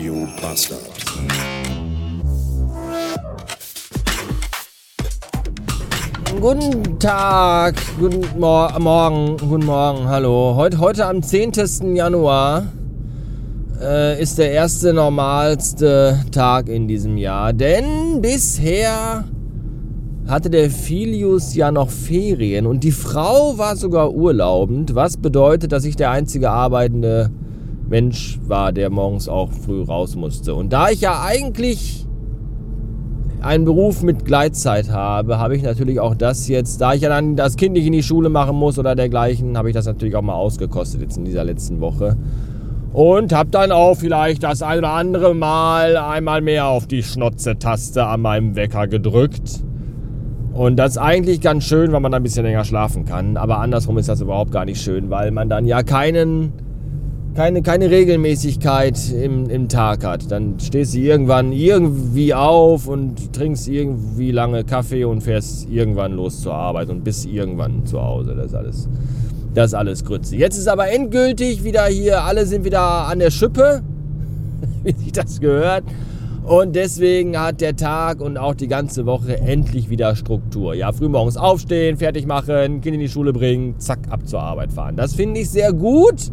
Radio Bastard. Guten Tag, guten Mor Morgen, guten Morgen, hallo. Heute, heute am 10. Januar äh, ist der erste normalste Tag in diesem Jahr, denn bisher hatte der Filius ja noch Ferien und die Frau war sogar urlaubend, was bedeutet, dass ich der einzige arbeitende Mensch war, der morgens auch früh raus musste. Und da ich ja eigentlich einen Beruf mit Gleitzeit habe, habe ich natürlich auch das jetzt, da ich ja dann das Kind nicht in die Schule machen muss oder dergleichen, habe ich das natürlich auch mal ausgekostet jetzt in dieser letzten Woche. Und habe dann auch vielleicht das ein oder andere Mal einmal mehr auf die Schnotze-Taste an meinem Wecker gedrückt. Und das ist eigentlich ganz schön, weil man dann ein bisschen länger schlafen kann. Aber andersrum ist das überhaupt gar nicht schön, weil man dann ja keinen, keine, keine Regelmäßigkeit im, im Tag hat. Dann stehst du irgendwann irgendwie auf und trinkst irgendwie lange Kaffee und fährst irgendwann los zur Arbeit und bist irgendwann zu Hause. Das ist alles, das ist alles Grütze. Jetzt ist aber endgültig wieder hier, alle sind wieder an der Schippe, wie sich das gehört. Und deswegen hat der Tag und auch die ganze Woche endlich wieder Struktur. Ja, frühmorgens aufstehen, fertig machen, Kind in die Schule bringen, zack, ab zur Arbeit fahren. Das finde ich sehr gut.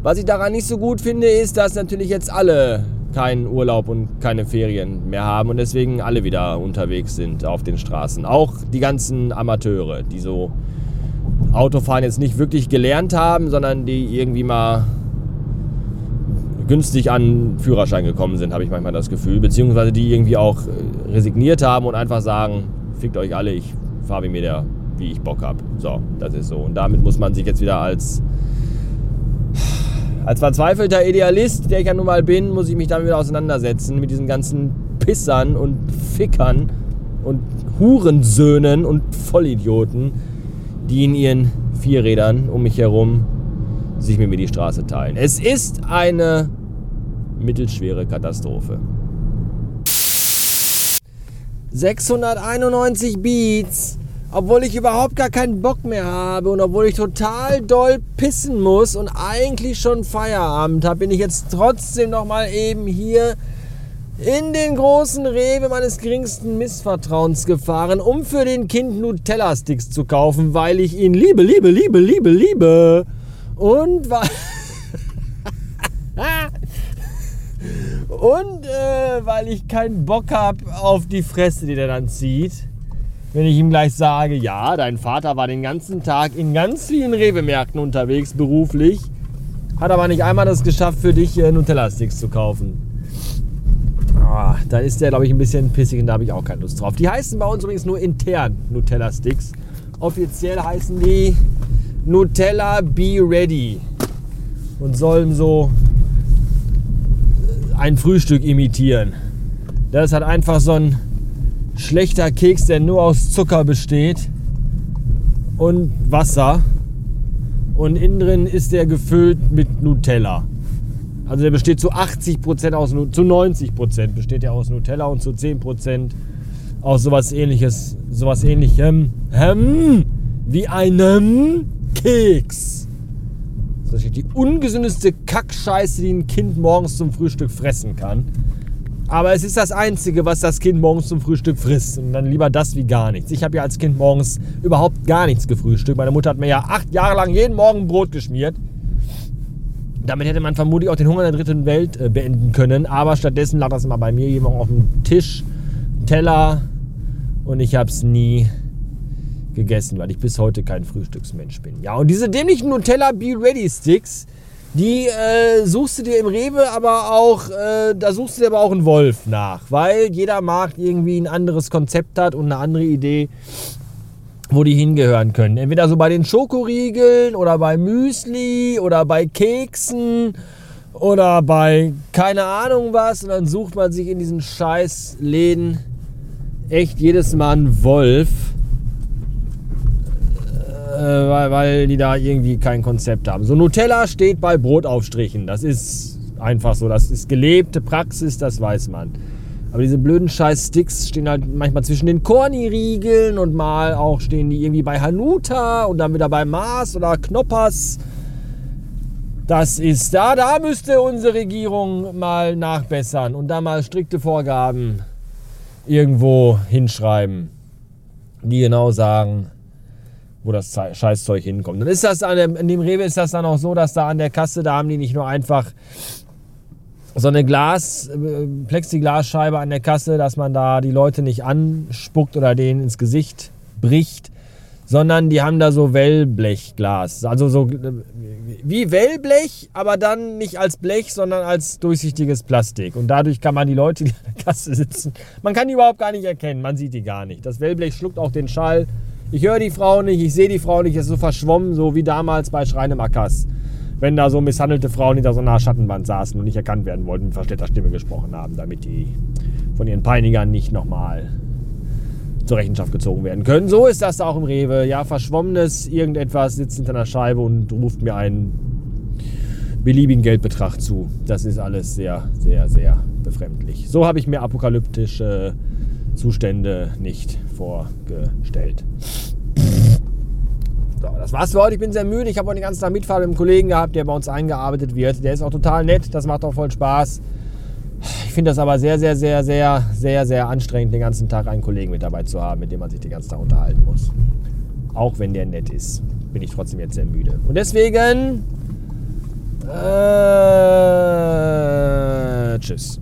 Was ich daran nicht so gut finde, ist, dass natürlich jetzt alle keinen Urlaub und keine Ferien mehr haben und deswegen alle wieder unterwegs sind auf den Straßen. Auch die ganzen Amateure, die so Autofahren jetzt nicht wirklich gelernt haben, sondern die irgendwie mal günstig an Führerschein gekommen sind, habe ich manchmal das Gefühl. Beziehungsweise die irgendwie auch äh, resigniert haben und einfach sagen, fickt euch alle, ich fahre wie mir der, wie ich Bock habe. So, das ist so. Und damit muss man sich jetzt wieder als als verzweifelter Idealist, der ich ja nun mal bin, muss ich mich damit wieder auseinandersetzen mit diesen ganzen Pissern und Fickern und Hurensöhnen und Vollidioten, die in ihren Vierrädern um mich herum sich mit mir die Straße teilen. Es ist eine mittelschwere Katastrophe. 691 Beats, obwohl ich überhaupt gar keinen Bock mehr habe und obwohl ich total doll pissen muss und eigentlich schon Feierabend habe, bin ich jetzt trotzdem noch mal eben hier in den großen Rewe meines geringsten Missvertrauens gefahren, um für den Kind Nutella-Sticks zu kaufen, weil ich ihn liebe, liebe, liebe, liebe, liebe. Und weil... Und äh, weil ich keinen Bock habe auf die Fresse, die der dann zieht. Wenn ich ihm gleich sage, ja, dein Vater war den ganzen Tag in ganz vielen Rewe-Märkten unterwegs, beruflich, hat aber nicht einmal das geschafft, für dich äh, Nutella-Sticks zu kaufen. Oh, dann ist der, glaube ich, ein bisschen pissig und da habe ich auch keine Lust drauf. Die heißen bei uns übrigens nur intern Nutella-Sticks. Offiziell heißen die Nutella Be Ready und sollen so ein Frühstück imitieren. Das halt einfach so ein schlechter Keks, der nur aus Zucker besteht und Wasser. Und innen drin ist der gefüllt mit Nutella. Also der besteht zu 80% aus, zu 90% besteht er aus Nutella und zu 10% aus sowas ähnliches, sowas ähnlichem, ähm, wie einem Keks. Das ist die ungesündeste Kackscheiße, die ein Kind morgens zum Frühstück fressen kann. Aber es ist das Einzige, was das Kind morgens zum Frühstück frisst. Und dann lieber das wie gar nichts. Ich habe ja als Kind morgens überhaupt gar nichts gefrühstückt. Meine Mutter hat mir ja acht Jahre lang jeden Morgen Brot geschmiert. Damit hätte man vermutlich auch den Hunger der dritten Welt äh, beenden können. Aber stattdessen lag das immer bei mir jemand auf dem Tisch, Teller. Und ich habe es nie gegessen, weil ich bis heute kein Frühstücksmensch bin. Ja, und diese dämlichen Nutella Be Ready Sticks, die äh, suchst du dir im Rewe, aber auch, äh, da suchst du dir aber auch einen Wolf nach, weil jeder Markt irgendwie ein anderes Konzept hat und eine andere Idee, wo die hingehören können. Entweder so bei den Schokoriegeln oder bei Müsli oder bei Keksen oder bei keine Ahnung was und dann sucht man sich in diesen scheiß Läden echt jedes Mal einen Wolf äh, weil, weil die da irgendwie kein Konzept haben. So Nutella steht bei Brotaufstrichen. Das ist einfach so. Das ist gelebte Praxis, das weiß man. Aber diese blöden scheiß Sticks stehen halt manchmal zwischen den Korni-Riegeln und mal auch stehen die irgendwie bei Hanuta und dann wieder bei Mars oder Knoppers. Das ist da, da müsste unsere Regierung mal nachbessern und da mal strikte Vorgaben irgendwo hinschreiben, die genau sagen, wo das Scheißzeug hinkommt. Und ist das an dem, in dem Rewe ist das dann auch so, dass da an der Kasse, da haben die nicht nur einfach so eine Glas, äh, Plexiglasscheibe an der Kasse, dass man da die Leute nicht anspuckt oder denen ins Gesicht bricht, sondern die haben da so Wellblechglas. Also so äh, wie Wellblech, aber dann nicht als Blech, sondern als durchsichtiges Plastik. Und dadurch kann man die Leute, die an der Kasse sitzen, man kann die überhaupt gar nicht erkennen, man sieht die gar nicht. Das Wellblech schluckt auch den Schall. Ich höre die Frau nicht, ich sehe die Frau nicht, es ist so verschwommen, so wie damals bei Schreinemackas wenn da so misshandelte Frauen hinter so einer Schattenwand saßen und nicht erkannt werden wollten, mit verstellter Stimme gesprochen haben, damit die von ihren Peinigern nicht nochmal zur Rechenschaft gezogen werden können. So ist das auch im Rewe. Ja, verschwommenes irgendetwas sitzt hinter einer Scheibe und ruft mir einen beliebigen Geldbetrag zu. Das ist alles sehr, sehr, sehr befremdlich. So habe ich mir apokalyptische Zustände nicht vorgestellt. So, das war's für heute. Ich bin sehr müde. Ich habe heute den ganzen Tag Mitfahrt mit einem Kollegen gehabt, der bei uns eingearbeitet wird. Der ist auch total nett. Das macht auch voll Spaß. Ich finde das aber sehr, sehr, sehr, sehr, sehr, sehr anstrengend, den ganzen Tag einen Kollegen mit dabei zu haben, mit dem man sich den ganzen Tag unterhalten muss. Auch wenn der nett ist, bin ich trotzdem jetzt sehr müde. Und deswegen. Äh, tschüss.